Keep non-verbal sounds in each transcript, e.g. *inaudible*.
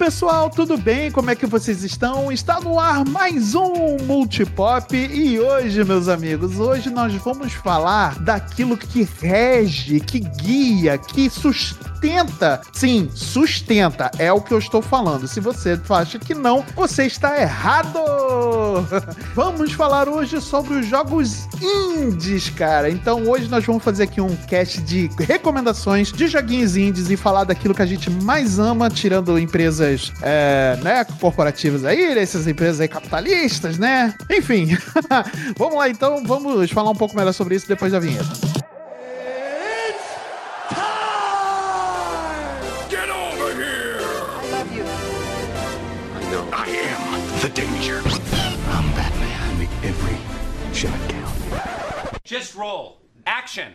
pessoal, tudo bem? Como é que vocês estão? Está no ar mais um Multipop e hoje, meus amigos, hoje nós vamos falar daquilo que rege, que guia, que sustenta. Sim, sustenta, é o que eu estou falando. Se você acha que não, você está errado! *laughs* vamos falar hoje sobre os jogos indies, cara. Então hoje nós vamos fazer aqui um cast de recomendações de joguinhos indies e falar daquilo que a gente mais ama, tirando empresas empresas é, né, corporativas aí, essas empresas aí capitalistas, né? Enfim, *laughs* vamos lá então, vamos falar um pouco melhor sobre isso depois da vinheta. Just roll. Action.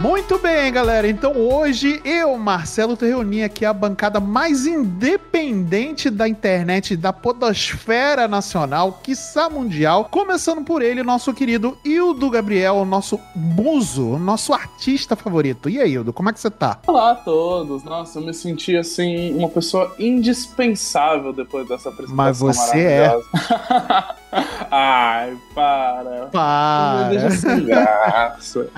Muito bem, galera. Então hoje eu, Marcelo, te reuni aqui a bancada mais independente da internet, da podosfera nacional, quiçá mundial. Começando por ele, nosso querido Hildo Gabriel, nosso muso, nosso artista favorito. E aí, Hildo, como é que você tá? Olá a todos. Nossa, eu me senti, assim, uma pessoa indispensável depois dessa apresentação Mas você é. *laughs* *laughs* Ai, para. Para. Deixa sem graça.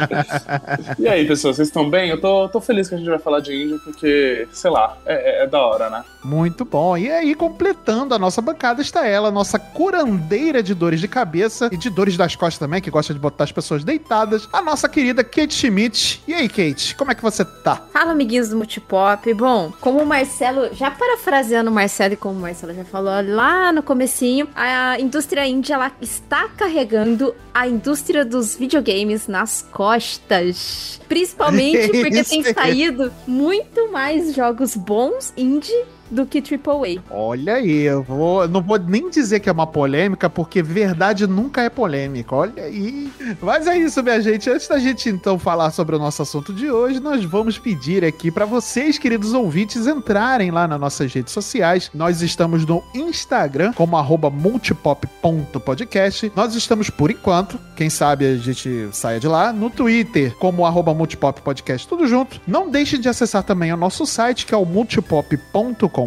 e aí, pessoal, vocês estão bem? Eu tô, tô feliz que a gente vai falar de índio, porque, sei lá, é, é, é, da hora, né? Muito bom. E aí, completando a nossa bancada, está ela, nossa curandeira de dores de cabeça e de dores das costas também, que gosta de botar as pessoas deitadas, a nossa querida Kate Schmidt. E aí, Kate, como é que você tá? Fala, amiguinhos do Multipop. Bom, como o Marcelo, já parafraseando o Marcelo e como o Marcelo já falou lá no comecinho, a indústria indie, ela está carregando a indústria dos videogames nas costas. Principalmente *laughs* porque tem saído muito mais jogos bons indie do que AAA. Olha aí, eu vou, não vou nem dizer que é uma polêmica, porque verdade nunca é polêmica. Olha aí. Mas é isso, minha gente. Antes da gente então falar sobre o nosso assunto de hoje, nós vamos pedir aqui para vocês, queridos ouvintes, entrarem lá nas nossas redes sociais. Nós estamos no Instagram como multipop.podcast. Nós estamos por enquanto, quem sabe a gente saia de lá, no Twitter como multipoppodcast, tudo junto. Não deixe de acessar também o nosso site que é o multipop.com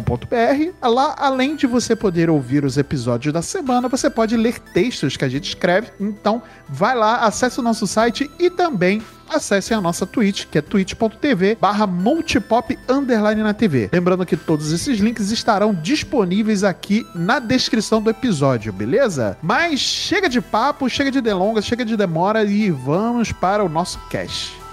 Lá, além de você poder ouvir os episódios da semana, você pode ler textos que a gente escreve. Então, vai lá, acesse o nosso site e também acessem a nossa Twitch, que é twitch.tv barra multipop underline na TV. Lembrando que todos esses links estarão disponíveis aqui na descrição do episódio, beleza? Mas chega de papo, chega de delongas, chega de demora e vamos para o nosso cast.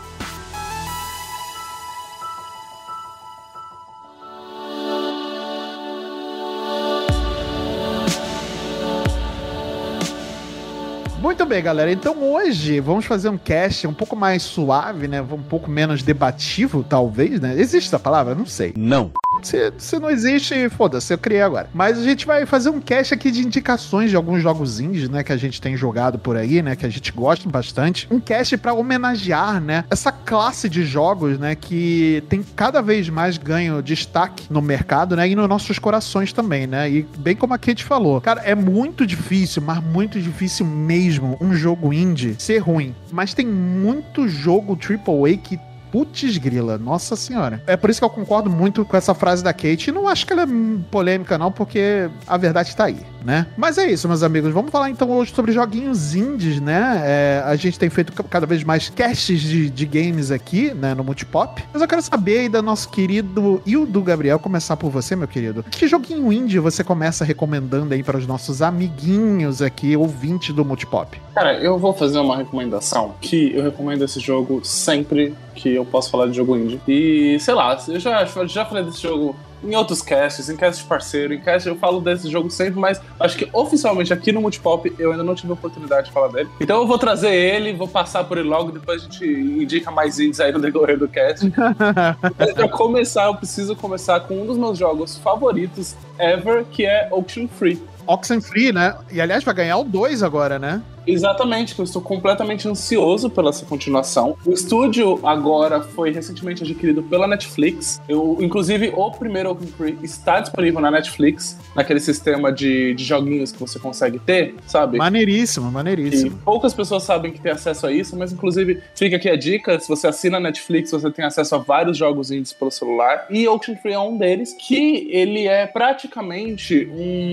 Muito bem, galera. Então hoje vamos fazer um cast um pouco mais suave, né? Um pouco menos debativo, talvez, né? Existe essa palavra? Não sei. Não. Se, se não existe, foda-se, eu criei agora. Mas a gente vai fazer um cast aqui de indicações de alguns jogos indies, né? Que a gente tem jogado por aí, né? Que a gente gosta bastante. Um cast para homenagear, né? Essa classe de jogos, né? Que tem cada vez mais ganho destaque no mercado, né? E nos nossos corações também, né? E bem como a Kate falou, cara, é muito difícil, mas muito difícil mesmo um jogo indie ser ruim. Mas tem muito jogo AAA que Putz grila, nossa senhora. É por isso que eu concordo muito com essa frase da Kate. E não acho que ela é polêmica, não, porque a verdade tá aí, né? Mas é isso, meus amigos. Vamos falar então hoje sobre joguinhos indies, né? É, a gente tem feito cada vez mais casts de, de, games aqui, né, no Multipop. Mas eu quero saber aí do nosso querido Hildo Gabriel, começar por você, meu querido. Que joguinho indie você começa recomendando aí para os nossos amiguinhos aqui, ouvintes do Multipop? Cara, eu vou fazer uma recomendação que eu recomendo esse jogo sempre que eu posso falar de jogo indie. E, sei lá, eu já, já falei desse jogo em outros casts, em casts de parceiro, em casts eu falo desse jogo sempre, mas acho que oficialmente aqui no Multipop eu ainda não tive a oportunidade de falar dele. Então eu vou trazer ele, vou passar por ele logo, depois a gente indica mais indies aí no decorrer do cast. *laughs* mas pra começar, eu preciso começar com um dos meus jogos favoritos ever, que é Auction Free. Oxenfree, né? E aliás, vai ganhar o 2 agora, né? Exatamente, que eu estou completamente ansioso pela essa continuação. O estúdio agora foi recentemente adquirido pela Netflix. Eu, inclusive, o primeiro Open Free está disponível na Netflix, naquele sistema de, de joguinhos que você consegue ter, sabe? Maneiríssimo, maneiríssimo. E poucas pessoas sabem que tem acesso a isso, mas inclusive fica aqui a dica: se você assina a Netflix, você tem acesso a vários jogos indies pelo celular. E Ocean Free é um deles, que ele é praticamente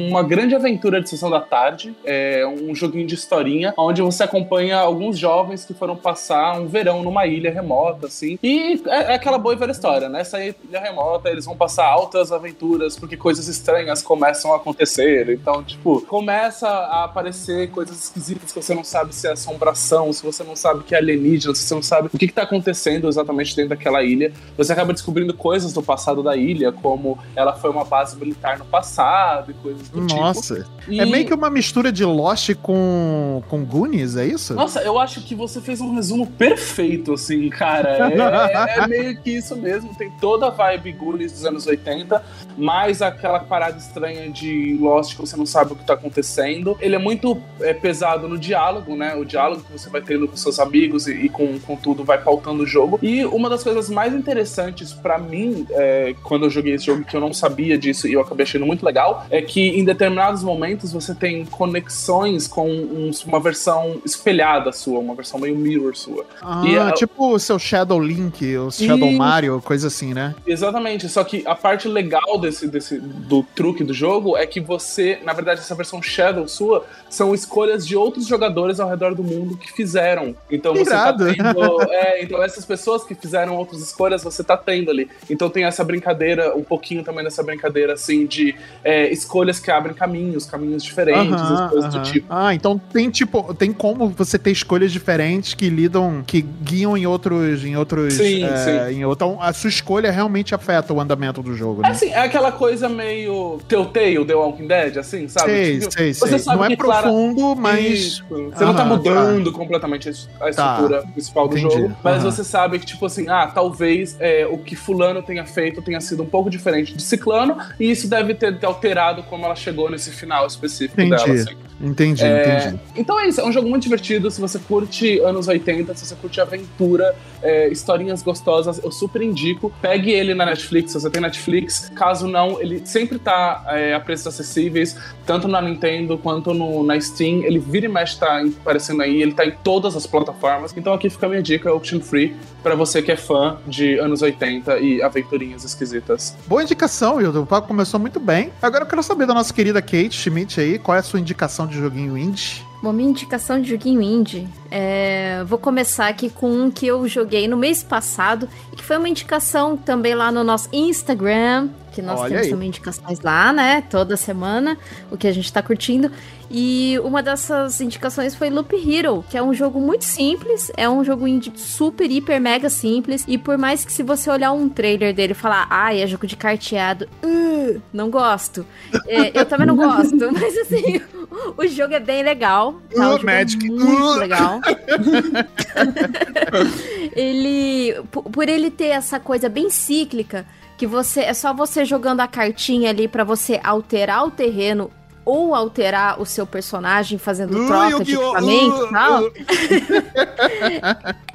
uma grande aventura de sessão da tarde. É um joguinho de historinha, onde você acompanha alguns jovens que foram passar um verão numa ilha remota, assim. E é, é aquela boa e velha história, né? Essa ilha remota, eles vão passar altas aventuras, porque coisas estranhas começam a acontecer. Então, tipo, começa a aparecer coisas esquisitas que você não sabe se é assombração, se você não sabe que é alienígena, se você não sabe o que, está acontecendo exatamente dentro daquela ilha. Você acaba descobrindo coisas do passado da ilha, como ela foi uma base militar no passado e coisas do Nossa. tipo. Nossa. É meio que uma mistura de Lost com, com Goonies, é isso? Nossa, eu acho que você fez um resumo perfeito, assim, cara. É, é, é meio que isso mesmo. Tem toda a vibe Goonies dos anos 80, mais aquela parada estranha de Lost que você não sabe o que tá acontecendo. Ele é muito é, pesado no diálogo, né? O diálogo que você vai tendo com seus amigos e, e com, com tudo vai pautando o jogo. E uma das coisas mais interessantes para mim, é, quando eu joguei esse jogo, que eu não sabia disso e eu acabei achando muito legal, é que em determinados momentos você tem conexões com um, uma versão espelhada sua, uma versão meio mirror sua. Ah, e tipo o seu Shadow Link, o Shadow e... Mario, coisa assim, né? Exatamente, só que a parte legal desse, desse do truque do jogo é que você, na verdade, essa versão Shadow sua são escolhas de outros jogadores ao redor do mundo que fizeram. Então você tá Irado. tá tendo. *laughs* é, então essas pessoas que fizeram outras escolhas, você tá tendo ali. Então tem essa brincadeira, um pouquinho também dessa brincadeira, assim, de é, escolhas que abrem caminhos, caminhos diferentes, uh -huh, coisas uh -huh. do tipo. Ah, então tem tipo, tem como você ter escolhas diferentes que lidam, que guiam em outros. Em outros sim, é, sim. Em, então a sua escolha realmente afeta o andamento do jogo. Né? É assim, é aquela coisa meio Telltale, The Walking Dead, assim, sabe? Sei, tipo, sei, você sei. Sabe Não é profundo, mas. Isso. Você não tá mudando tá. completamente a estrutura tá. principal do Entendi. jogo. Mas você sabe que, tipo assim, ah, talvez é, o que fulano tenha feito tenha sido um pouco diferente de ciclano, e isso deve ter alterado como ela chegou nesse final específico entendi, dela. Assim. Entendi, é, entendi. Então é isso, é um jogo muito divertido. Se você curte anos 80, se você curte aventura, é, historinhas gostosas, eu super indico. Pegue ele na Netflix, se você tem Netflix. Caso não, ele sempre tá é, a preços acessíveis, tanto na Nintendo quanto no, na Steam. Ele vira e mexe tá aparecendo aí, ele tá em todas as plataformas. Então aqui fica a minha dica, Option Free, para você que é fã de anos 80 e aventurinhas esquisitas. Boa indicação, Wilton. O papo começou muito bem. Agora eu quero saber da nossa querida Kate Schmidt aí, qual é a sua indicação de joguinho indie? Bom, minha indicação de joguinho indie, é... vou começar aqui com um que eu joguei no mês passado e que foi uma indicação também lá no nosso Instagram, que nós Olha temos aí. também indicações lá, né? Toda semana, o que a gente tá curtindo. E uma dessas indicações foi Loop Hero, que é um jogo muito simples, é um jogo super, hiper, mega simples. E por mais que se você olhar um trailer dele e falar, ai, ah, é jogo de carteado, uh, não gosto. É, eu também não gosto, *laughs* mas assim, o jogo é bem legal. Tá? Uh, Magic. É muito uh. legal. *laughs* ele, por ele ter essa coisa bem cíclica, que você é só você jogando a cartinha ali para você alterar o terreno ou alterar o seu personagem fazendo uh, troca de equipamento e tal. *laughs*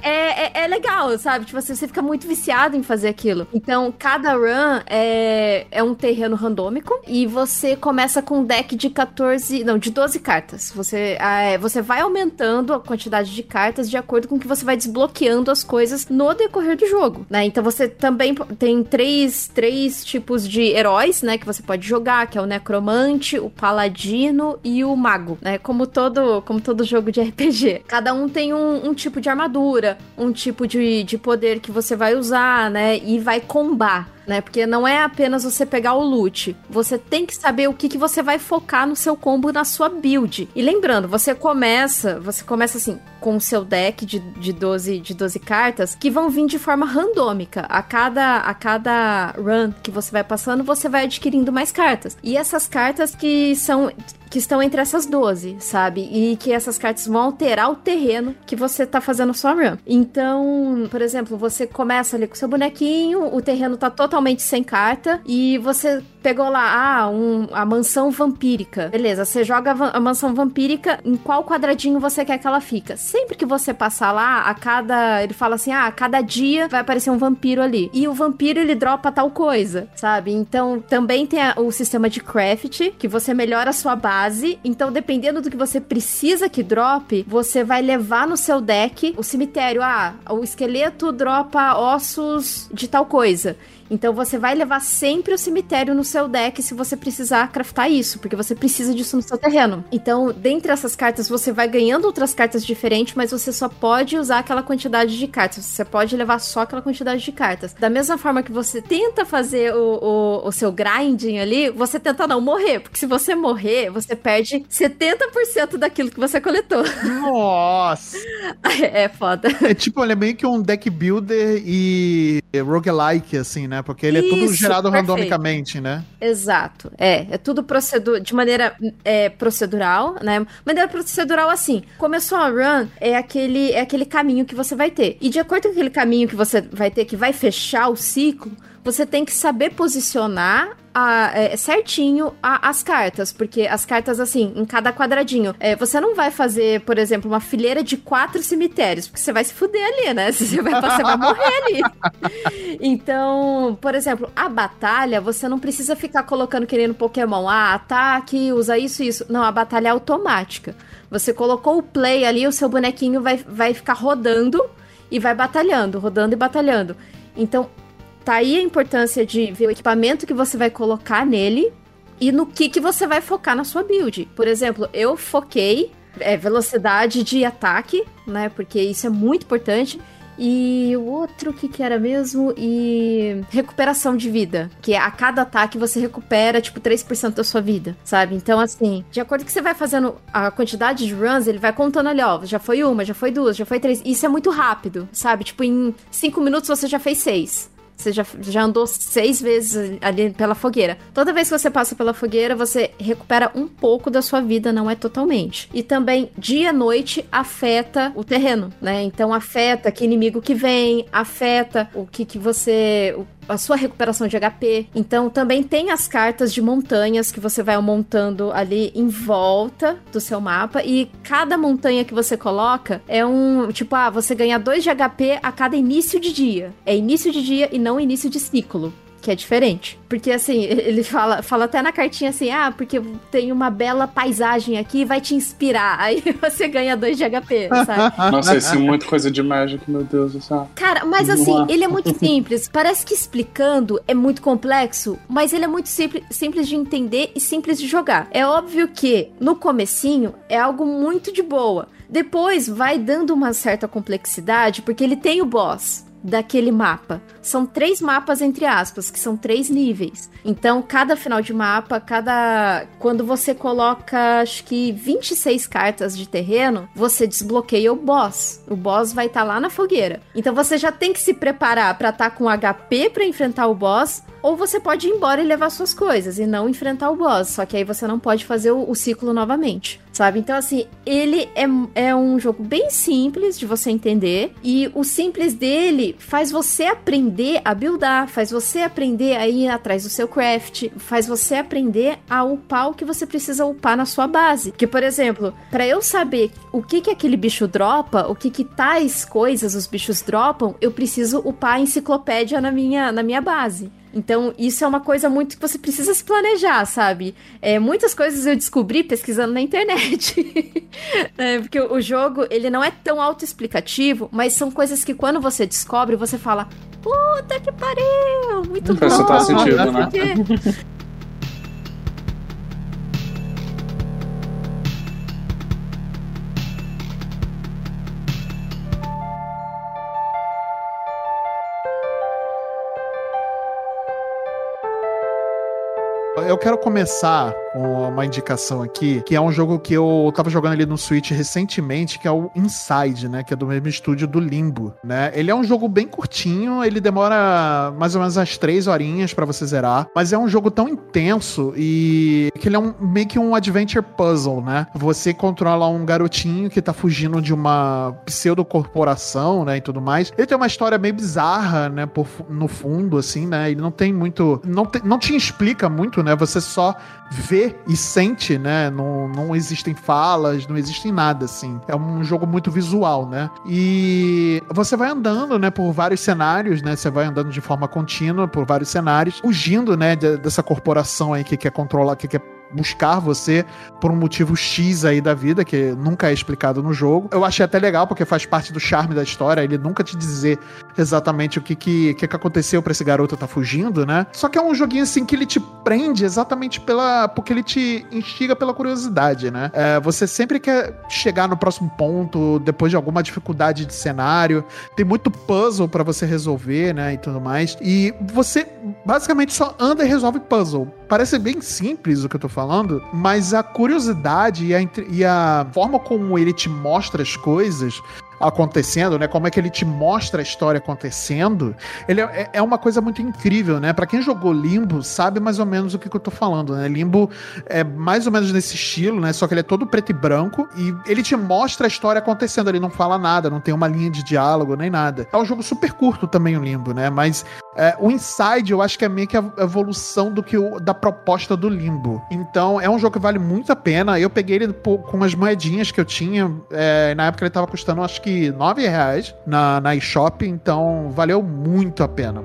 é, é, é, legal, sabe? Tipo assim, você fica muito viciado em fazer aquilo. Então, cada run é, é um terreno randômico e você começa com um deck de 14, não, de 12 cartas. Você, é, você vai aumentando a quantidade de cartas de acordo com que você vai desbloqueando as coisas no decorrer do jogo, né? Então você também tem três, três tipos de heróis, né, que você pode jogar, que é o necromante, o paladino paladino e o mago, né? Como todo, como todo jogo de *laughs* RPG. Cada um tem um, um tipo de armadura, um tipo de, de poder que você vai usar, né? E vai combar né? Porque não é apenas você pegar o loot. Você tem que saber o que, que você vai focar no seu combo, na sua build. E lembrando, você começa, você começa assim, com o seu deck de, de, 12, de 12 cartas, que vão vir de forma randômica. A cada, a cada run que você vai passando, você vai adquirindo mais cartas. E essas cartas que são que estão entre essas 12, sabe? E que essas cartas vão alterar o terreno que você tá fazendo sua run. Então, por exemplo, você começa ali com seu bonequinho, o terreno tá totalmente sem carta e você pegou lá, ah, um, a mansão vampírica. Beleza, você joga a, a mansão vampírica, em qual quadradinho você quer que ela fica? Sempre que você passar lá, a cada. Ele fala assim, ah, a cada dia vai aparecer um vampiro ali. E o vampiro ele dropa tal coisa, sabe? Então também tem a, o sistema de craft, que você melhora a sua base. Então, dependendo do que você precisa que drope, você vai levar no seu deck o cemitério. Ah, o esqueleto dropa ossos de tal coisa. Então você vai levar sempre o cemitério no seu deck se você precisar craftar isso, porque você precisa disso no seu terreno. Então, dentre essas cartas, você vai ganhando outras cartas diferentes, mas você só pode usar aquela quantidade de cartas. Você pode levar só aquela quantidade de cartas. Da mesma forma que você tenta fazer o, o, o seu grinding ali, você tenta não morrer, porque se você morrer, você perde 70% daquilo que você coletou. Nossa! *laughs* é foda. É tipo, ele é meio que um deck builder e roguelike, assim, né? Porque ele Isso, é tudo gerado perfeito. randomicamente, né? Exato. É, é tudo procedur de maneira é, procedural, né? Maneira procedural assim. Começou a run, é aquele, é aquele caminho que você vai ter. E de acordo com aquele caminho que você vai ter, que vai fechar o ciclo, você tem que saber posicionar a, é, certinho a, as cartas, porque as cartas, assim, em cada quadradinho. É, você não vai fazer, por exemplo, uma fileira de quatro cemitérios, porque você vai se fuder ali, né? *laughs* Você vai, você vai morrer ali. *laughs* Então, por exemplo, a batalha, você não precisa ficar colocando querendo Pokémon. Ah, ataque, usa isso e isso. Não, a batalha é automática. Você colocou o play ali, o seu bonequinho vai, vai ficar rodando e vai batalhando, rodando e batalhando. Então, Tá aí a importância de ver o equipamento que você vai colocar nele e no que, que você vai focar na sua build. Por exemplo, eu foquei é, velocidade de ataque, né? Porque isso é muito importante. E o outro, que, que era mesmo? E recuperação de vida. Que a cada ataque você recupera, tipo, 3% da sua vida, sabe? Então, assim, de acordo que você vai fazendo a quantidade de runs, ele vai contando ali, ó, já foi uma, já foi duas, já foi três. Isso é muito rápido, sabe? Tipo, em 5 minutos você já fez seis. Você já, já andou seis vezes ali pela fogueira. Toda vez que você passa pela fogueira, você recupera um pouco da sua vida, não é totalmente. E também, dia e noite afeta o terreno, né? Então afeta que inimigo que vem, afeta o que, que você a sua recuperação de HP. Então também tem as cartas de montanhas que você vai montando ali em volta do seu mapa e cada montanha que você coloca é um, tipo, ah, você ganha 2 de HP a cada início de dia. É início de dia e não início de ciclo que é diferente. Porque assim, *laughs* ele fala, fala até na cartinha assim: ah, porque tem uma bela paisagem aqui vai te inspirar. *laughs* Aí você ganha 2 de HP, sabe? *laughs* Nossa, isso é muito coisa de Magic, meu Deus do céu. Cara, mas assim, ele é muito simples. Parece que explicando é muito complexo, mas ele é muito simples, simples de entender e simples de jogar. É óbvio que no comecinho é algo muito de boa. Depois vai dando uma certa complexidade, porque ele tem o boss daquele mapa. São três mapas, entre aspas, que são três níveis. Então, cada final de mapa, cada. Quando você coloca, acho que 26 cartas de terreno, você desbloqueia o boss. O boss vai estar tá lá na fogueira. Então, você já tem que se preparar para estar tá com HP para enfrentar o boss ou você pode ir embora e levar suas coisas e não enfrentar o boss. Só que aí você não pode fazer o, o ciclo novamente. Sabe? Então, assim, ele é, é um jogo bem simples de você entender. E o simples dele faz você aprender a buildar, faz você aprender a ir atrás do seu craft, faz você aprender a upar o que você precisa upar na sua base. Que, por exemplo, para eu saber o que que aquele bicho dropa, o que que tais coisas os bichos dropam, eu preciso upar a enciclopédia na minha, na minha base. Então, isso é uma coisa muito que você precisa se planejar, sabe? É, muitas coisas eu descobri pesquisando na internet. *laughs* é, porque o jogo, ele não é tão autoexplicativo, mas são coisas que quando você descobre, você fala, puta que pariu! Muito *laughs* bom! Faz sentido, né? Eu quero começar uma indicação aqui, que é um jogo que eu tava jogando ali no Switch recentemente, que é o Inside, né? Que é do mesmo estúdio do Limbo, né? Ele é um jogo bem curtinho, ele demora mais ou menos umas três horinhas para você zerar, mas é um jogo tão intenso e que ele é um, meio que um adventure puzzle, né? Você controla um garotinho que tá fugindo de uma pseudo-corporação, né? E tudo mais. Ele tem uma história meio bizarra, né? Por, no fundo, assim, né? Ele não tem muito. Não, te, não te explica muito, né? Você só vê e sente, né? Não, não existem falas, não existem nada, assim. É um jogo muito visual, né? E você vai andando, né, por vários cenários, né? Você vai andando de forma contínua por vários cenários, fugindo, né, dessa corporação aí que quer controlar, que quer buscar você por um motivo X aí da vida, que nunca é explicado no jogo. Eu achei até legal, porque faz parte do charme da história, ele nunca te dizer exatamente o que que, que, aconteceu para esse garoto tá fugindo, né? Só que é um joguinho assim que ele te prende exatamente pela. porque ele te instiga pela curiosidade, né? É, você sempre quer chegar no próximo ponto, depois de alguma dificuldade de cenário. Tem muito puzzle para você resolver, né? E tudo mais. E você basicamente só anda e resolve puzzle. Parece bem simples o que eu tô falando, mas a curiosidade e a, e a forma como ele te mostra as coisas acontecendo, né? Como é que ele te mostra a história acontecendo. Ele é, é uma coisa muito incrível, né? Para quem jogou Limbo, sabe mais ou menos o que, que, eu tô falando, né? Limbo é mais ou menos nesse estilo, né? Só que ele é todo preto e branco e ele te mostra a história acontecendo. Ele não fala nada, não tem uma linha de diálogo nem nada. É um jogo super curto também, o Limbo, né? Mas é, o Inside eu acho que é meio que a evolução do que o, da proposta do Limbo. Então é um jogo que vale muito a pena. Eu peguei ele com umas moedinhas que eu tinha. É, na época ele tava custando acho que 9 reais na, na eShop, então valeu muito a pena.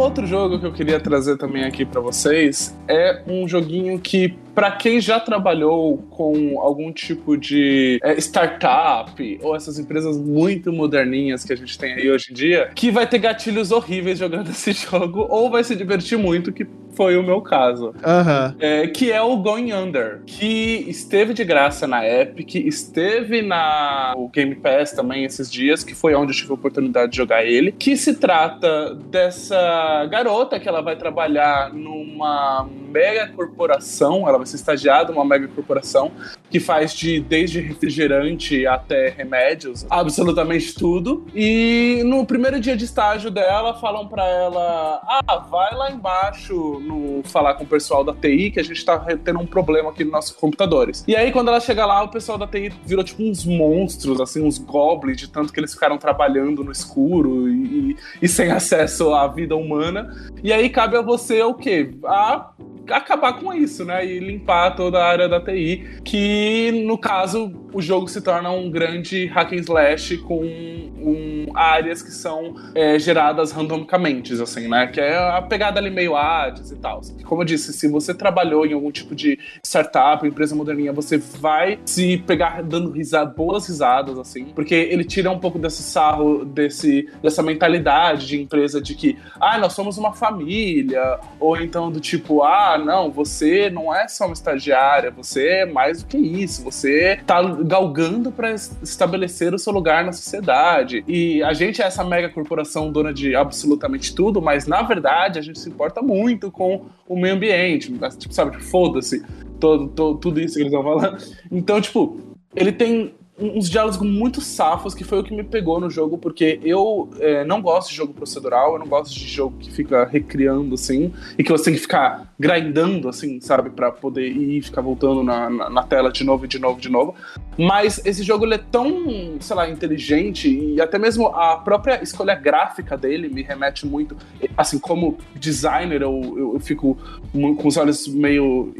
outro jogo que eu queria trazer também aqui para vocês é um joguinho que para quem já trabalhou com algum tipo de é, startup ou essas empresas muito moderninhas que a gente tem aí hoje em dia, que vai ter gatilhos horríveis jogando *laughs* esse jogo ou vai se divertir muito, que foi o meu caso. Uhum. É, que é o Going Under, que esteve de graça na Epic, esteve na o Game Pass também esses dias, que foi onde eu tive a oportunidade de jogar ele, que se trata dessa garota que ela vai trabalhar numa mega corporação, ela vai ser estagiada numa mega corporação que faz de desde refrigerante até remédios, absolutamente tudo. E no primeiro dia de estágio dela, falam para ela: "Ah, vai lá embaixo no falar com o pessoal da TI que a gente tá tendo um problema aqui nos nossos computadores". E aí quando ela chega lá, o pessoal da TI virou tipo uns monstros, assim, uns goblins de tanto que eles ficaram trabalhando no escuro e, e sem *laughs* acesso à vida humana. E aí cabe a você o quê? A acabar com isso, né? E limpar toda a área da TI, que no caso o jogo se torna um grande hack and slash com um, áreas que são é, geradas randomicamente, assim, né? Que é a pegada ali meio Hades e tal. Como eu disse, se você trabalhou em algum tipo de startup, empresa moderninha, você vai se pegar dando risada, boas risadas, assim, porque ele tira um pouco desse sarro, desse, dessa mentalidade de empresa de que, ah, nós somos uma família, ou então do tipo, ah, não, você não é só uma estagiária, você é mais do que isso, você tá galgando para estabelecer o seu lugar na sociedade. E a gente é essa mega corporação dona de absolutamente tudo, mas na verdade a gente se importa muito com o meio ambiente, tipo, sabe, foda-se todo, tudo isso que eles estão falando. Então, tipo, ele tem uns diálogos muito safos, que foi o que me pegou no jogo, porque eu é, não gosto de jogo procedural, eu não gosto de jogo que fica recriando, assim, e que você tem que ficar grindando, assim, sabe, para poder ir ficar voltando na, na, na, tela de novo, de novo, de novo. Mas esse jogo, ele é tão, sei lá, inteligente, e até mesmo a própria escolha gráfica dele me remete muito, assim, como designer, eu, eu, eu fico com os olhos meio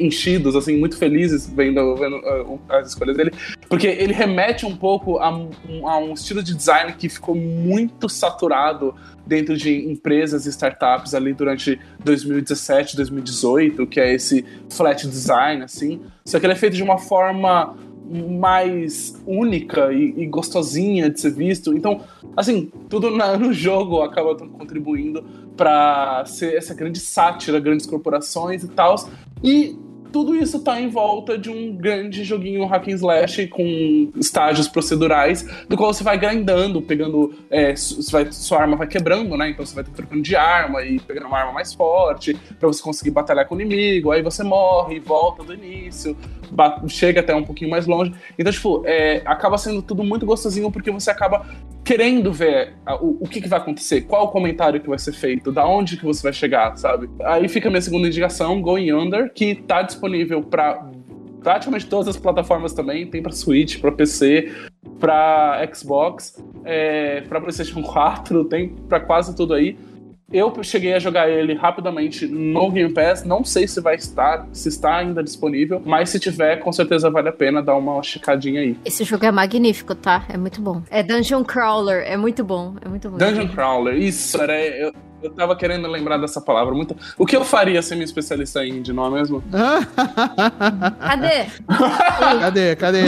enchidos, assim, muito felizes vendo, vendo uh, as escolhas dele, porque ele remete um pouco a, a, um estilo de design que ficou muito saturado dentro de empresas e startups ali durante 2017, 2018, que é esse flat design, assim. Só que ele é feito de uma forma mais única e, e gostosinha de ser visto. Então, assim, tudo na, *laughs* no jogo acaba contribuindo para ser essa grande sátira, grandes corporações e tal. E tudo isso tá em volta de um grande joguinho hack and slash com estágios procedurais, do qual você vai grindando, pegando. É, vai, sua arma vai quebrando, né? Então você vai trocando de arma e pegando uma arma mais forte para você conseguir batalhar com o inimigo. Aí você morre, volta do início, chega até um pouquinho mais longe. Então, tipo, é, acaba sendo tudo muito gostosinho porque você acaba querendo ver o, o que, que, vai acontecer, qual o comentário que vai ser feito, da onde que você vai chegar, sabe? Aí fica a minha segunda indicação, Going Under, que tá disponível para praticamente todas as plataformas também, tem para Switch, para PC, para Xbox, é, para PlayStation 4, tem para quase tudo aí. Eu cheguei a jogar ele rapidamente no Game Pass. Não sei se vai estar, se está ainda disponível, mas se tiver, com certeza vale a pena dar uma checadinha aí. Esse jogo é magnífico, tá? É muito bom. É Dungeon Crawler, é muito bom, é muito bom. Dungeon Crawler, isso, era, eu, eu tava querendo lembrar dessa palavra muito. O que eu faria ser minha especialista em indie, não é mesmo? *laughs* Cadê? cadê? Cadê?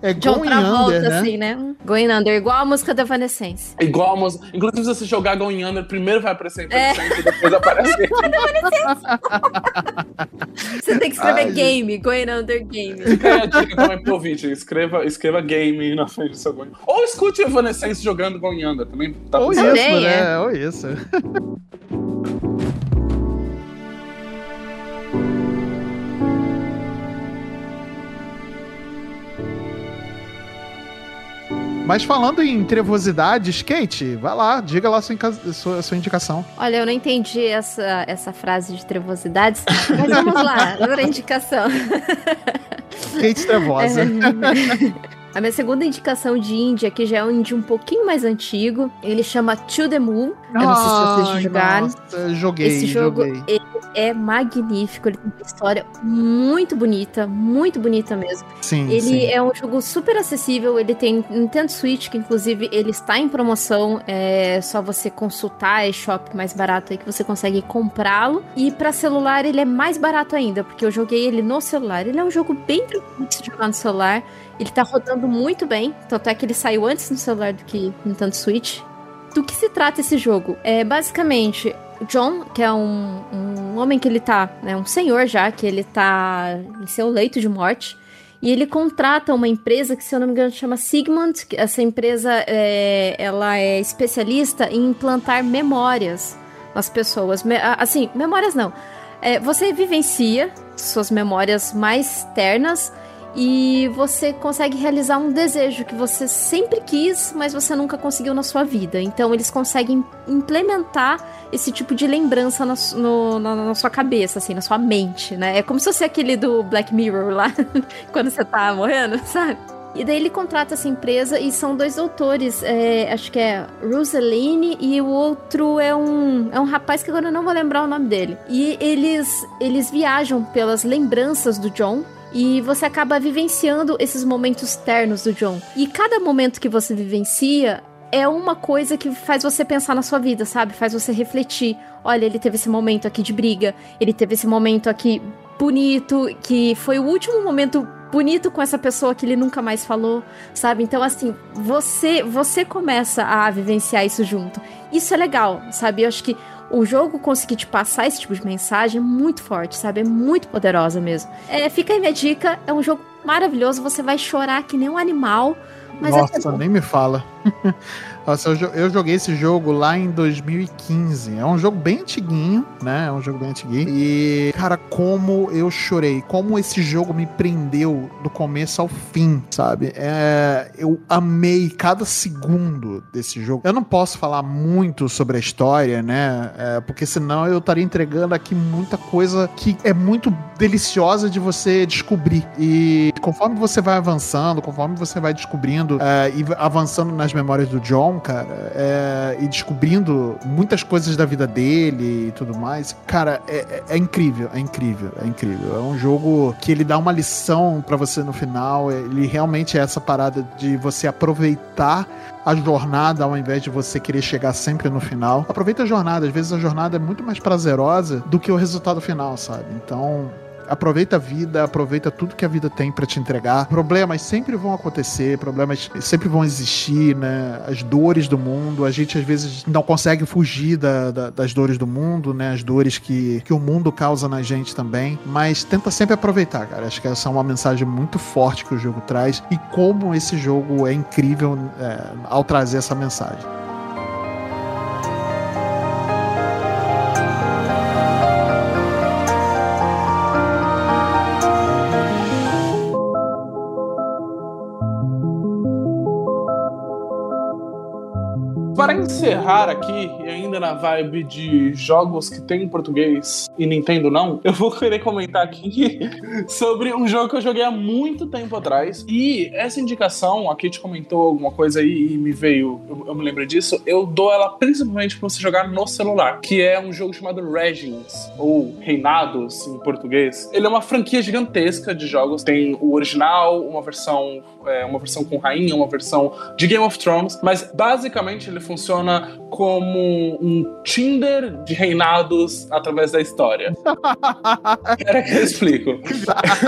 É John Going Travolta, Under, né? assim, né? Going Under, igual a música da Evanescence. Igual a música. Inclusive, se você jogar Going Under, primeiro vai aparecer Evanescence é. e depois aparece. *laughs* você tem que escrever Ai, game, Going Under Game. Fica aí a dica também pro vídeo. Escreva, escreva game na frente do seu Going Ou escute Evanescence jogando Going Under, também tá Ou isso, né? É. Ou isso. *laughs* Mas falando em trevosidades, Kate, vai lá, diga lá a sua, sua, sua, indicação. Olha, eu não entendi essa, essa frase de trevosidades, *laughs* mas vamos lá, outra indicação. Kate Trevosa. *laughs* A minha segunda indicação de indie aqui já é um indie um pouquinho mais antigo. Ele chama To The Moon. Eu não sei se vocês jogaram. Nossa, joguei, Esse jogo joguei. é magnífico. Ele tem uma história muito bonita, muito bonita mesmo. Sim, ele sim. é um jogo super acessível. Ele tem Nintendo Switch, que inclusive ele está em promoção. É só você consultar a eShop mais barato aí que você consegue comprá-lo. E para celular ele é mais barato ainda, porque eu joguei ele no celular. Ele é um jogo bem tranquilo de jogar no celular. Ele tá rodando muito bem, tanto é que ele saiu antes no celular do que no Nintendo Switch. Do que se trata esse jogo? É basicamente John, que é um, um homem que ele tá, né, um senhor já, que ele tá em seu leito de morte. E ele contrata uma empresa que, se eu não me engano, chama Sigmund. Essa empresa é, ela é especialista em implantar memórias nas pessoas. Me, assim, memórias não. É, você vivencia suas memórias mais ternas e você consegue realizar um desejo que você sempre quis, mas você nunca conseguiu na sua vida. Então eles conseguem implementar esse tipo de lembrança na, no, na, na, sua cabeça, assim, na sua mente, né? É como se fosse aquele do Black Mirror lá, *laughs* quando você tá morrendo, *laughs* sabe? E daí ele contrata essa empresa e são dois doutores, é, acho que é Rosaline e o outro é um, é um rapaz que agora eu não vou lembrar o nome dele. E eles, eles viajam pelas lembranças do John e você acaba vivenciando esses momentos ternos do John. E cada momento que você vivencia é uma coisa que faz você pensar na sua vida, sabe? Faz você refletir. Olha, ele teve esse momento aqui de briga, ele teve esse momento aqui bonito, que foi o último momento bonito com essa pessoa que ele nunca mais falou, sabe? Então assim, você você começa a vivenciar isso junto. Isso é legal, sabe? Eu acho que o jogo conseguir te passar esse tipo de mensagem é muito forte, sabe? É muito poderosa mesmo. É, fica aí minha dica, é um jogo maravilhoso, você vai chorar que nem um animal. Mas é Nossa, é nem me fala. *laughs* Nossa, eu, eu, joguei esse jogo lá em 2015. É um jogo bem antiguinho, né? É um jogo bem antiguinho. E, cara, como eu chorei. Como esse jogo me prendeu do começo ao fim, sabe? É, eu amei cada segundo desse jogo. Eu não posso falar muito sobre a história, né? É, porque senão eu estaria entregando aqui muita coisa que é muito deliciosa de você descobrir. E conforme você vai avançando, conforme você vai descobrindo é, e avançando nas memórias do John, cara, é, e descobrindo muitas coisas da vida dele e tudo mais, cara, é, é, é incrível, é incrível, é incrível. É um jogo que ele dá uma lição para você no final, ele realmente é essa parada de você aproveitar a jornada ao invés de você querer chegar sempre no final. Aproveita a jornada, às vezes a jornada é muito mais prazerosa do que o resultado final, sabe? Então, aproveita a vida, aproveita tudo que a vida tem para te entregar. Problemas sempre vão acontecer, problemas sempre vão existir, né? As dores do mundo, a gente às vezes não consegue fugir da, da, das dores do mundo, né? As dores que, que o mundo causa na gente também, mas tenta sempre aproveitar, cara. Acho que essa é uma mensagem muito forte que o jogo traz e como esse jogo é incrível é, ao trazer essa mensagem. Encerrar aqui, e ainda na vibe de jogos que tem em português e Nintendo não, *laughs* eu vou querer comentar aqui *laughs* sobre um jogo que eu joguei há muito tempo atrás. E essa indicação, a Kate comentou alguma coisa aí e me veio, eu, eu me lembro disso, eu dou ela principalmente para você jogar no celular, que é um jogo chamado Regins, ou Reinados em português. Ele é uma franquia gigantesca de jogos, tem o original, uma versão, é, uma versão com rainha, uma versão de Game of Thrones, mas basicamente ele funciona como um Tinder de reinados através da história. *laughs* Era que eu explico.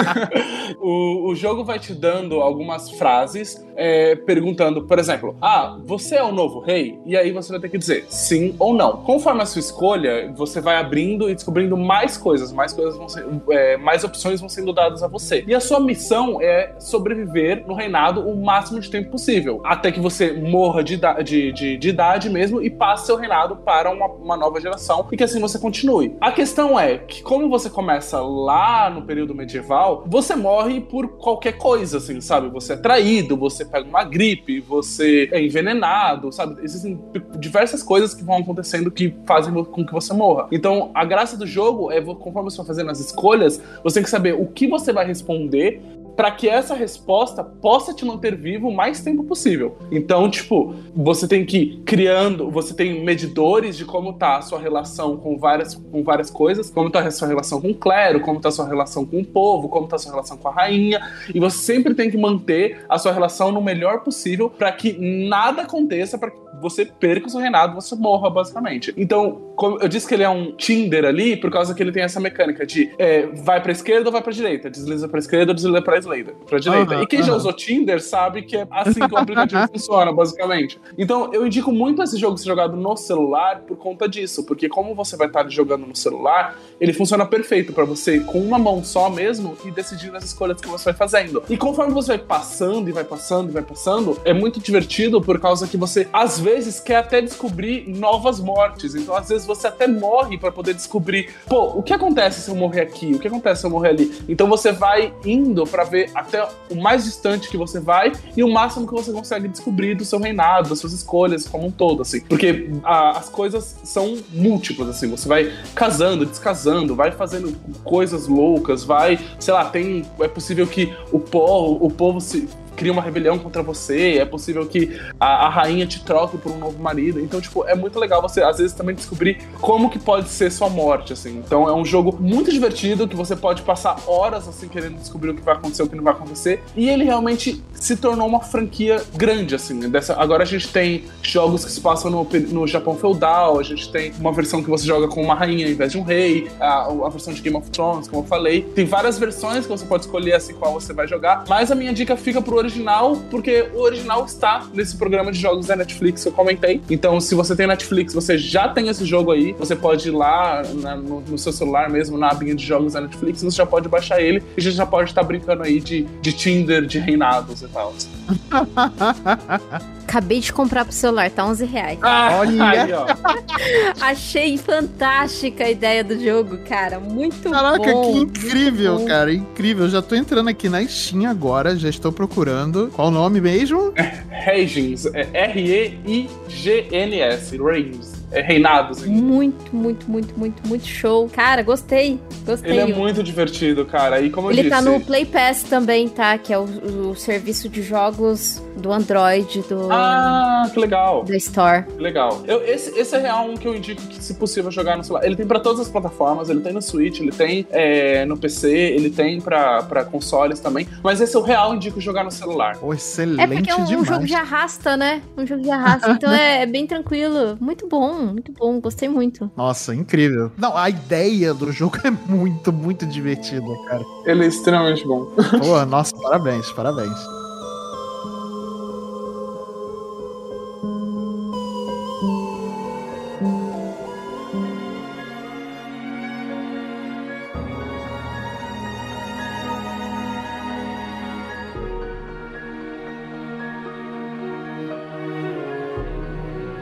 *laughs* o, o jogo vai te dando algumas frases é, perguntando, por exemplo, ah, você é o novo rei? E aí você vai ter que dizer sim ou não. Conforme a sua escolha, você vai abrindo e descobrindo mais coisas, mais coisas vão ser, é, mais opções vão sendo dadas a você. E a sua missão é sobreviver no reinado o máximo de tempo possível, até que você morra de, de, de, de idade mesmo e passe seu reinado para uma, uma nova geração e que assim você continue. A questão é que como você começa lá no período medieval, você morre por qualquer coisa, assim, sabe? Você é traído, você pega uma gripe, você é envenenado, sabe? Existem diversas coisas que vão acontecendo que fazem com que você morra. Então, a graça do jogo é, conforme você vai fazendo as escolhas, você tem que saber o que você vai responder para que essa resposta possa te manter vivo o mais tempo possível. Então, tipo, você tem que ir criando, você tem medidores de como tá a sua relação com várias, com várias coisas, como tá a sua relação com o clero, como tá a sua relação com o povo, como tá a sua relação com a rainha, e você sempre tem que manter a sua relação no melhor possível para que nada aconteça, para que você perca o seu reinado, você morra, basicamente. Então, eu disse que ele é um Tinder ali, por causa que ele tem essa mecânica de é, vai pra esquerda ou vai pra direita, desliza pra esquerda ou desliza pra direita. Pra direita. Uhum, e quem uhum. já usou Tinder sabe que é assim que o aplicativo *laughs* funciona, basicamente. Então, eu indico muito esse jogo ser jogado no celular por conta disso, porque como você vai estar jogando no celular, ele funciona perfeito para você, com uma mão só mesmo, e decidir as escolhas que você vai fazendo. E conforme você vai passando e vai passando e vai passando, é muito divertido por causa que você, às vezes, quer até descobrir novas mortes. Então, às vezes, você até morre para poder descobrir, pô, o que acontece se eu morrer aqui? O que acontece se eu morrer ali? Então, você vai indo para ver até o mais distante que você vai e o máximo que você consegue descobrir do seu reinado, das suas escolhas como um todo, assim. Porque a, as coisas são múltiplas, assim. Você vai casando, descasando, vai fazendo coisas loucas, vai, sei lá, tem. É possível que o povo, o povo se cria uma rebelião contra você, é possível que a, a, rainha te troque por um novo marido. Então, tipo, é muito legal você, às vezes, também descobrir como que pode ser sua morte, assim. Então, é um jogo muito divertido, que você pode passar horas, assim, querendo descobrir o que vai acontecer, o que não vai acontecer. E ele realmente se tornou uma franquia grande, assim. Dessa, agora a gente tem jogos que se passam no, no Japão feudal, a gente tem uma versão que você joga com uma rainha ao invés de um rei, a, a versão de Game of Thrones, como eu falei. Tem várias versões que você pode escolher, assim, qual você vai jogar. Mas a minha dica fica pro original, porque o original está nesse programa de jogos da Netflix que eu comentei. Então, se você tem Netflix, você já tem esse jogo aí, você pode ir lá na, no, no, seu celular mesmo, na abinha de jogos da Netflix, você já pode baixar ele e já, já pode estar brincando aí de, de Tinder, de reinados e tal. *laughs* Acabei de comprar pro celular, tá 11 reais. Ah, Olha! Aí, *laughs* Achei fantástica a ideia do jogo, cara. Muito Caraca, bom. Caraca, que incrível, cara. Incrível. Já tô entrando aqui na Steam agora, já estou procurando. Qual o nome mesmo? *laughs* Regins. É R-E-I-G-N-S. Regins reinados. Assim. Muito, muito, muito, muito, muito show. Cara, gostei. Gostei. Ele é muito divertido, cara. E como eu Ele disse... tá no Play Pass também, tá? Que é o, o serviço de jogos do Android, do. Ah, que legal. Da Store. Legal. Eu, esse, esse é real um que eu indico que, se possível, jogar no celular. Ele tem pra todas as plataformas, ele tem no Switch, ele tem é, no PC, ele tem pra, pra consoles também. Mas esse é o real indico jogar no celular. Oh, excelente é porque é um, demais. um jogo de arrasta, né? Um jogo de arrasta. *laughs* então é, é bem tranquilo. Muito bom Hum, muito bom, gostei muito. Nossa, incrível. Não, a ideia do jogo é muito, muito divertida, cara. Ele é extremamente bom. *laughs* Pô, nossa, parabéns, parabéns.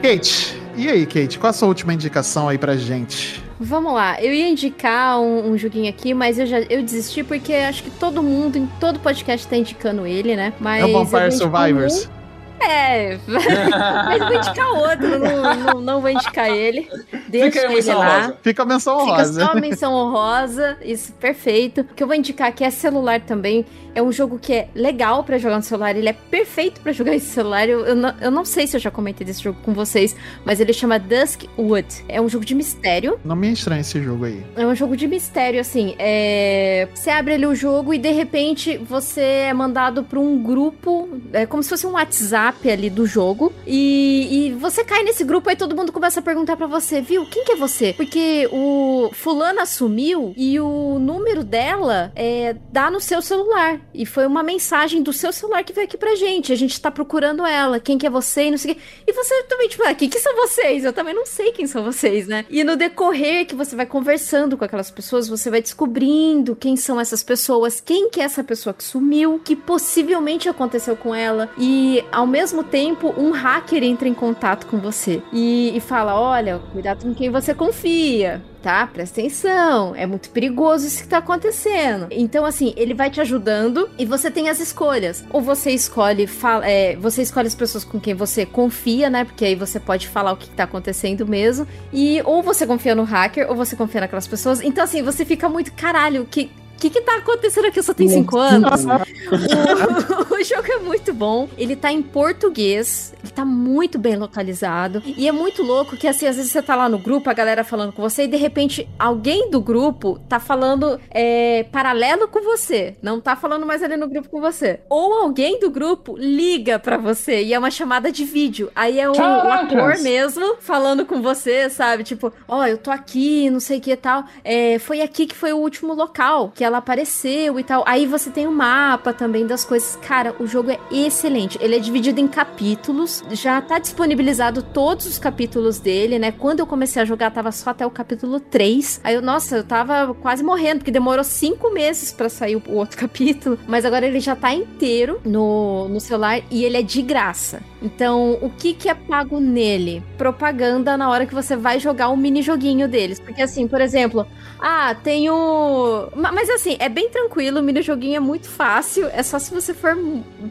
Kate, e aí, Kate, qual a sua última indicação aí pra gente? Vamos lá, eu ia indicar um, um, joguinho aqui, mas eu já eu desisti porque acho que todo mundo, em todo podcast, tá indicando ele, né? Mas é o Vampire Survivors. Um... É, *laughs* mas vou indicar outro, não, não, não vou indicar ele. Deixa Fica ele lá. Rosa. Fica a menção honrosa. Fica só a menção honrosa, isso, perfeito. O que eu vou indicar aqui é celular também. É um jogo que é legal para jogar no celular, ele é perfeito para jogar esse celular. Eu, eu, não, eu não sei se eu já comentei desse jogo com vocês, mas ele chama Duskwood. É um jogo de mistério. Não me estranha esse jogo aí. É um jogo de mistério, assim. É... Você abre ali o jogo e de repente você é mandado para um grupo, é como se fosse um WhatsApp ali do jogo. E, e você cai nesse grupo e todo mundo começa a perguntar para você, viu? Quem que é você? Porque o fulano assumiu e o número dela é, dá no seu celular. E foi uma mensagem do seu celular que veio aqui pra gente. A gente tá procurando ela. Quem que é você e não sei o quê. E você também, tipo, ah, quem que são vocês? Eu também não sei quem são vocês, né? E no decorrer que você vai conversando com aquelas pessoas, você vai descobrindo quem são essas pessoas, quem que é essa pessoa que sumiu, que possivelmente aconteceu com ela. E ao mesmo tempo, um hacker entra em contato com você e, e fala: olha, cuidado com quem você confia tá? Presta atenção, é muito perigoso isso que tá acontecendo. Então, assim, ele vai te ajudando e você tem as escolhas. Ou você escolhe, fala, é, você escolhe as pessoas com quem você confia, né? Porque aí você pode falar o que tá acontecendo mesmo. E ou você confia no hacker, ou você confia naquelas pessoas. Então, assim, você fica muito, caralho, que que que tá acontecendo aqui? Eu só tenho 5 anos. *laughs* o, o, jogo é muito bom. Ele tá em português. Ele tá muito bem localizado. E é muito louco que, assim, às vezes você tá lá no grupo, a galera falando com você, e de repente alguém do grupo tá falando é, paralelo com você. Não tá falando mais ali no grupo com você. Ou alguém do grupo liga pra você e é uma chamada de vídeo. Aí é o, o ator mesmo falando com você, sabe? Tipo, ó, oh, eu tô aqui, não sei o que e tal. É, foi aqui que foi o último local que ela ela apareceu e tal. Aí você tem o um mapa também das coisas. Cara, o jogo é excelente. Ele é dividido em capítulos. Já tá disponibilizado todos os capítulos dele, né? Quando eu comecei a jogar, tava só até o capítulo 3. Aí eu, nossa, eu tava quase morrendo, porque demorou cinco meses para sair o outro *laughs* capítulo. Mas agora ele já tá inteiro no, no celular e ele é de graça. Então, o que que é pago nele? Propaganda na hora que você vai jogar o mini joguinho deles. Porque assim, por exemplo, ah, tem o. Mas assim, é bem tranquilo, o mini-joguinho é muito fácil. É só se você for.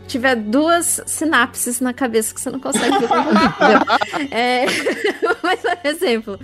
tiver duas sinapses na cabeça que você não consegue ver. *laughs* é... *laughs* Mas, por exemplo,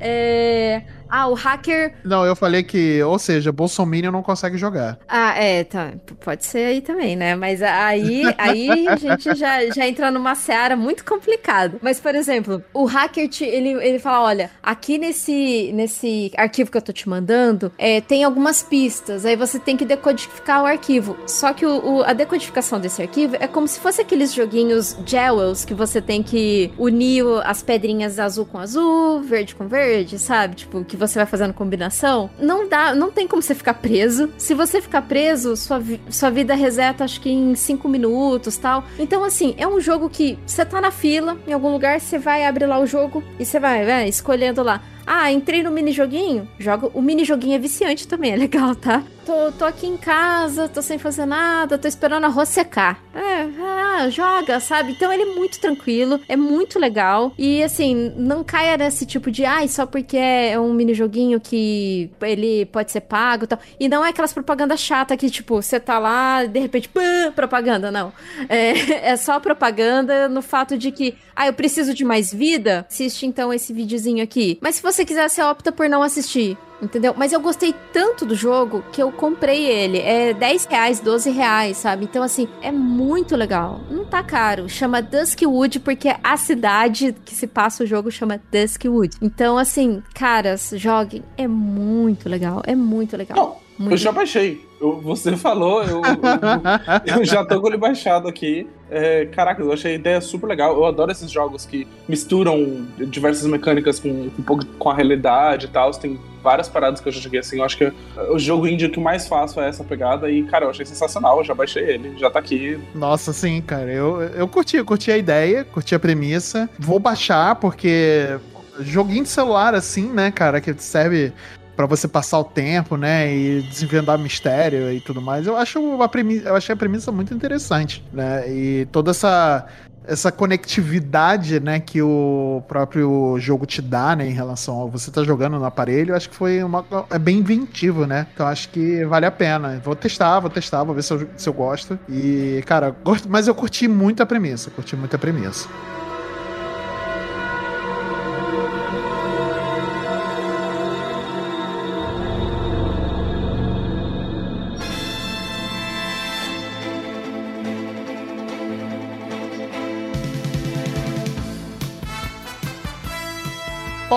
é. Ah, o hacker. Não, eu falei que, ou seja, Bolsonaro não consegue jogar. Ah, é, tá. Pode ser aí também, né? Mas aí, aí a *laughs* gente já, já entra numa seara muito complicada. Mas, por exemplo, o hacker, te, ele, ele fala: olha, aqui nesse, nesse arquivo que eu tô te mandando, é, tem algumas pistas. Aí você tem que decodificar o arquivo. Só que o, o, a decodificação desse arquivo é como se fosse aqueles joguinhos Jewels que você tem que unir as pedrinhas azul com azul, verde com verde, sabe? Tipo, que você vai fazendo combinação, não dá, não tem como você ficar preso. Se você ficar preso, sua, sua vida reseta acho que em 5 minutos, tal. Então assim, é um jogo que você tá na fila, em algum lugar, você vai abrir lá o jogo e você vai, vai escolhendo lá ah, entrei no mini joguinho? Joga. O mini joguinho é viciante também, é legal, tá? Tô, tô aqui em casa, tô sem fazer nada, tô esperando arroz secar. É, ah, joga, sabe? Então ele é muito tranquilo, é muito legal. E assim, não caia nesse tipo de, ai, ah, só porque é um mini joguinho que ele pode ser pago e tal. E não é aquelas propagandas chatas que, tipo, você tá lá, de repente, pã, propaganda, não. É, *laughs* é só propaganda no fato de que, ah, eu preciso de mais vida. Assiste então esse videozinho aqui. Mas se você você quiser, você opta por não assistir. Entendeu? Mas eu gostei tanto do jogo que eu comprei ele. É 10 reais, 12 reais, sabe? Então, assim, é muito legal. Não tá caro. Chama Duskwood porque a cidade que se passa o jogo chama Duskwood. Então, assim, caras, joguem. É muito legal. É muito legal. Não, muito eu já baixei. Eu, você falou, eu, eu, eu, *laughs* já tô com ele baixado aqui. É, caraca, eu achei a ideia super legal. Eu adoro esses jogos que misturam diversas mecânicas com, um pouco com a realidade e tal. Tem várias paradas que eu já joguei assim. Eu acho que o jogo indie que mais faço é essa pegada. E, cara, eu achei sensacional. Eu já baixei ele, já tá aqui. Nossa, sim, cara. Eu, eu curti, eu curti a ideia, curti a premissa. Vou baixar, porque joguinho de celular, assim, né, cara, que serve para você passar o tempo, né, e desvendar mistério e tudo mais. Eu acho a premissa, eu achei a premissa muito interessante, né? E toda essa essa conectividade, né, que o próprio jogo te dá, né, em relação a você tá jogando no aparelho, acho que foi uma é bem inventivo, né? Então acho que vale a pena. Vou testar, vou testar, vou ver se eu, se eu gosto. E, cara, gosto, mas eu curti muito a premissa, curti muito a premissa.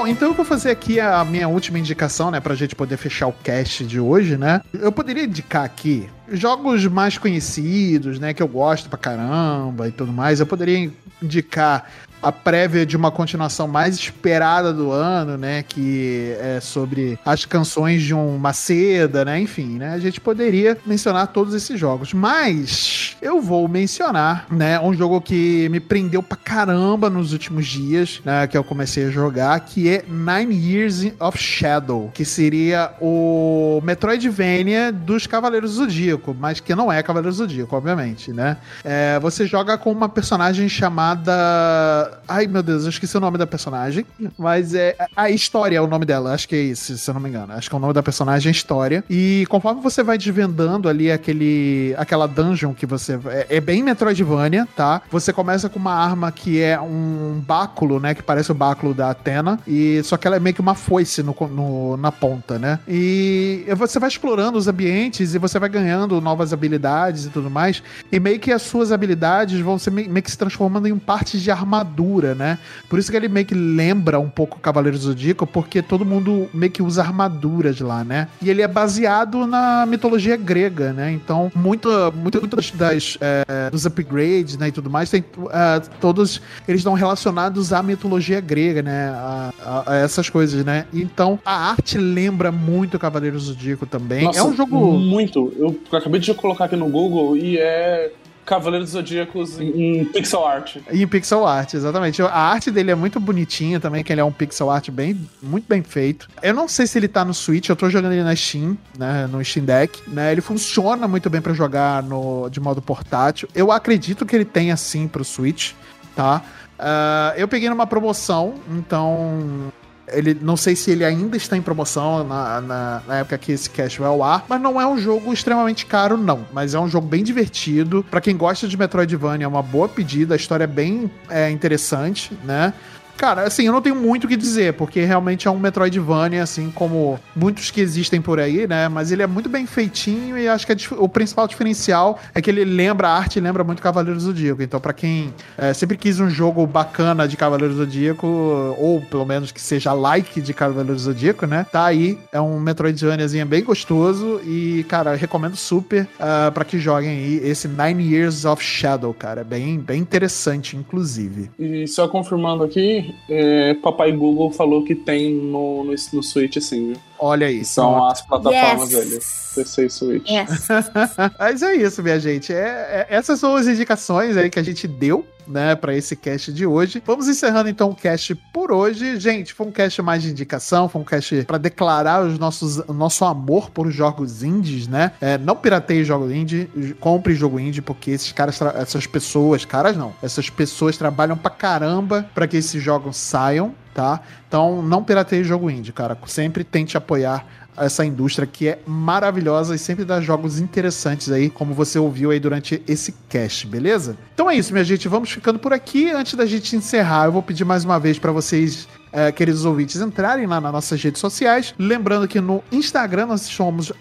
Bom, então eu vou fazer aqui a minha última indicação, né, pra gente poder fechar o cast de hoje, né? Eu poderia indicar aqui jogos mais conhecidos, né, que eu gosto pra caramba e tudo mais. Eu poderia indicar a prévia de uma continuação mais esperada do ano, né? Que é sobre as canções de um Maceda, né? Enfim, né? A gente poderia mencionar todos esses jogos. Mas eu vou mencionar, né? Um jogo que me prendeu pra caramba nos últimos dias, né? Que eu comecei a jogar, que é Nine Years of Shadow, que seria o Metroidvania dos Cavaleiros do Zodíaco, mas que não é Cavaleiros do Zodíaco, obviamente, né? É, você joga com uma personagem chamada Ai, meu Deus, eu esqueci o nome da personagem. Mas é. A História é o nome dela, acho que é isso, se eu não me engano. Acho que é o nome da personagem é História. E conforme você vai desvendando ali aquele. aquela dungeon que você. É, é bem Metroidvania, tá? Você começa com uma arma que é um báculo, né? Que parece o báculo da Atena. E só que ela é meio que uma foice no, no, na ponta, né? E você vai explorando os ambientes e você vai ganhando novas habilidades e tudo mais. E meio que as suas habilidades vão ser meio, que se transformando em partes de armadura né? Por isso que ele meio que lembra um pouco o Cavaleiro do Zodíaco, porque todo mundo meio que usa armaduras lá, né? E ele é baseado na mitologia grega, né? Então, muito, muito, muito das, das é, dos upgrades, né, e tudo mais, tem é, todos eles estão relacionados à mitologia grega, né? A, a, a, essas coisas, né? Então, a arte lembra muito o Cavaleiro do Zodíaco também. Nossa, é um jogo muito. Eu acabei de colocar aqui no Google e é Cavaleiros Zodíacos em pixel art. Em pixel art, exatamente. A arte dele é muito bonitinha também, que ele é um pixel art bem, muito bem feito. Eu não sei se ele tá no Switch, eu tô jogando ele na Steam, né, no Steam Deck, né? Ele funciona muito bem para jogar no de modo portátil. Eu acredito que ele tenha sim pro Switch, tá? Uh, eu peguei numa promoção, então ele, não sei se ele ainda está em promoção na, na, na, época que esse cast vai ao ar, mas não é um jogo extremamente caro, não. Mas é um jogo bem divertido. para quem gosta de Metroidvania, é uma boa pedida. A história é bem é, interessante, né? Cara, assim, eu não tenho muito o que dizer, porque realmente é um Metroidvania, assim como muitos que existem por aí, né? Mas ele é muito bem feitinho e acho que o principal diferencial é que ele lembra a arte, lembra muito Cavaleiros do Zodíaco. Então, para quem é, sempre quis um jogo bacana de Cavaleiros do Zodíaco, ou pelo menos que seja like de Cavaleiros do Zodíaco, né? Tá aí, é um Metroidvaniazinho bem gostoso e, cara, recomendo super uh, para que joguem aí esse Nine Years of Shadow, cara. É bem, bem interessante, inclusive. E só confirmando aqui, é, Papai Google falou que tem no, no, no Switch, assim, viu? Olha aí. São as plataformas yes. dele. PC e Switch. Yes. *laughs* Mas é isso, minha gente. É, é, essas são as indicações aí que a gente deu, né, para esse cast de hoje. Vamos encerrando então o cast por hoje. Gente, foi um cast mais de indicação, foi um cast para declarar os nossos, o nosso amor por jogos indies, né? É, não pirateie jogo indie, compre jogo indie, porque esses caras, essas pessoas, caras não, essas pessoas trabalham pra caramba para que esses jogos saiam, tá? Então não pirateie jogo indie, cara. Sempre tente apoiar essa indústria que é maravilhosa e sempre dá jogos interessantes aí, como você ouviu aí durante esse cast, beleza? Então é isso, minha gente, vamos ficando por aqui. Antes da gente encerrar, eu vou pedir mais uma vez para vocês é, queridos ouvintes, entrarem lá nas nossas redes sociais. Lembrando que no Instagram nós somos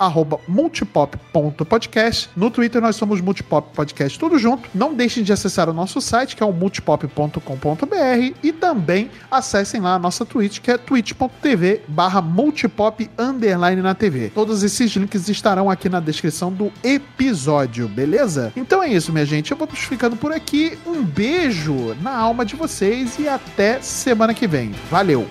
multipop.podcast. No Twitter nós somos multipop podcast tudo junto. Não deixem de acessar o nosso site, que é o multipop.com.br e também acessem lá a nossa Twitch, que é twitch.tv barra multipop underline na TV. Todos esses links estarão aqui na descrição do episódio, beleza? Então é isso, minha gente. Eu vou ficando por aqui. Um beijo na alma de vocês e até semana que vem. Valeu!